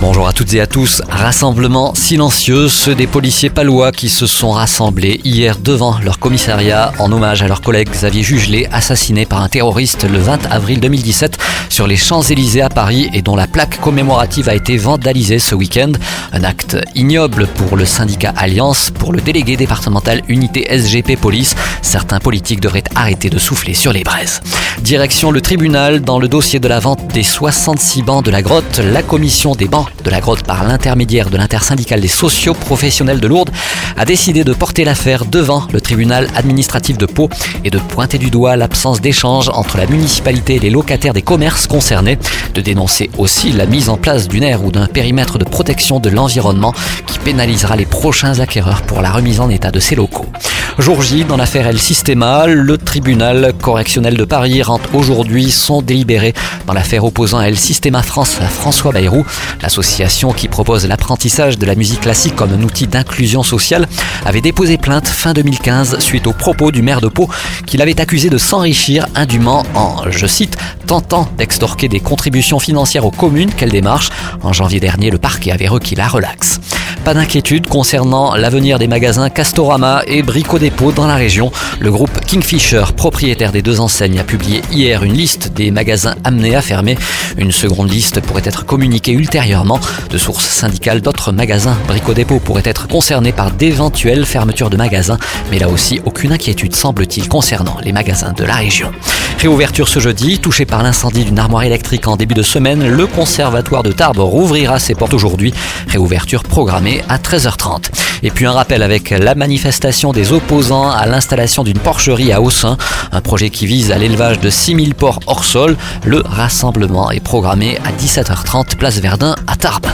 Bonjour à toutes et à tous. Rassemblement silencieux, ceux des policiers palois qui se sont rassemblés hier devant leur commissariat en hommage à leur collègue Xavier Jugelet, assassiné par un terroriste le 20 avril 2017 sur les Champs-Élysées à Paris et dont la plaque commémorative a été vandalisée ce week-end. Un acte ignoble pour le syndicat Alliance, pour le délégué départemental unité SGP Police. Certains politiques devraient arrêter de souffler sur les braises. Direction le tribunal dans le dossier de la vente des 66 bancs de la grotte. La commission des bancs de la grotte par l'intermédiaire de l'intersyndicale des socio-professionnels de Lourdes a décidé de porter l'affaire devant le tribunal administratif de Pau et de pointer du doigt l'absence d'échange entre la municipalité et les locataires des commerces concernés, de dénoncer aussi la mise en place d'une aire ou d'un périmètre de protection de l'environnement qui pénalisera les prochains acquéreurs pour la remise en état de ces locaux. Jour J, dans l'affaire El Sistema, le tribunal correctionnel de Paris rentre aujourd'hui son délibéré dans l'affaire opposant El Sistema France à François Bayrou. L'association qui propose l'apprentissage de la musique classique comme un outil d'inclusion sociale avait déposé plainte fin 2015 suite aux propos du maire de Pau qui l'avait accusé de s'enrichir indûment en, je cite, tentant d'extorquer des contributions financières aux communes qu'elle démarche. En janvier dernier, le parquet avait requis la relaxe. Pas d'inquiétude concernant l'avenir des magasins Castorama et Brico Dépôt dans la région. Le groupe Kingfisher, propriétaire des deux enseignes, a publié hier une liste des magasins amenés à fermer. Une seconde liste pourrait être communiquée ultérieurement. De sources syndicales, d'autres magasins Brico Dépôt pourraient être concernés par d'éventuelles fermetures de magasins. Mais là aussi, aucune inquiétude semble-t-il concernant les magasins de la région. Réouverture ce jeudi, touché par l'incendie d'une armoire électrique en début de semaine, le conservatoire de Tarbes rouvrira ses portes aujourd'hui. Réouverture programmée à 13h30. Et puis un rappel avec la manifestation des opposants à l'installation d'une porcherie à Haussin, un projet qui vise à l'élevage de 6000 porcs hors sol. Le rassemblement est programmé à 17h30 place Verdun à Tarbes.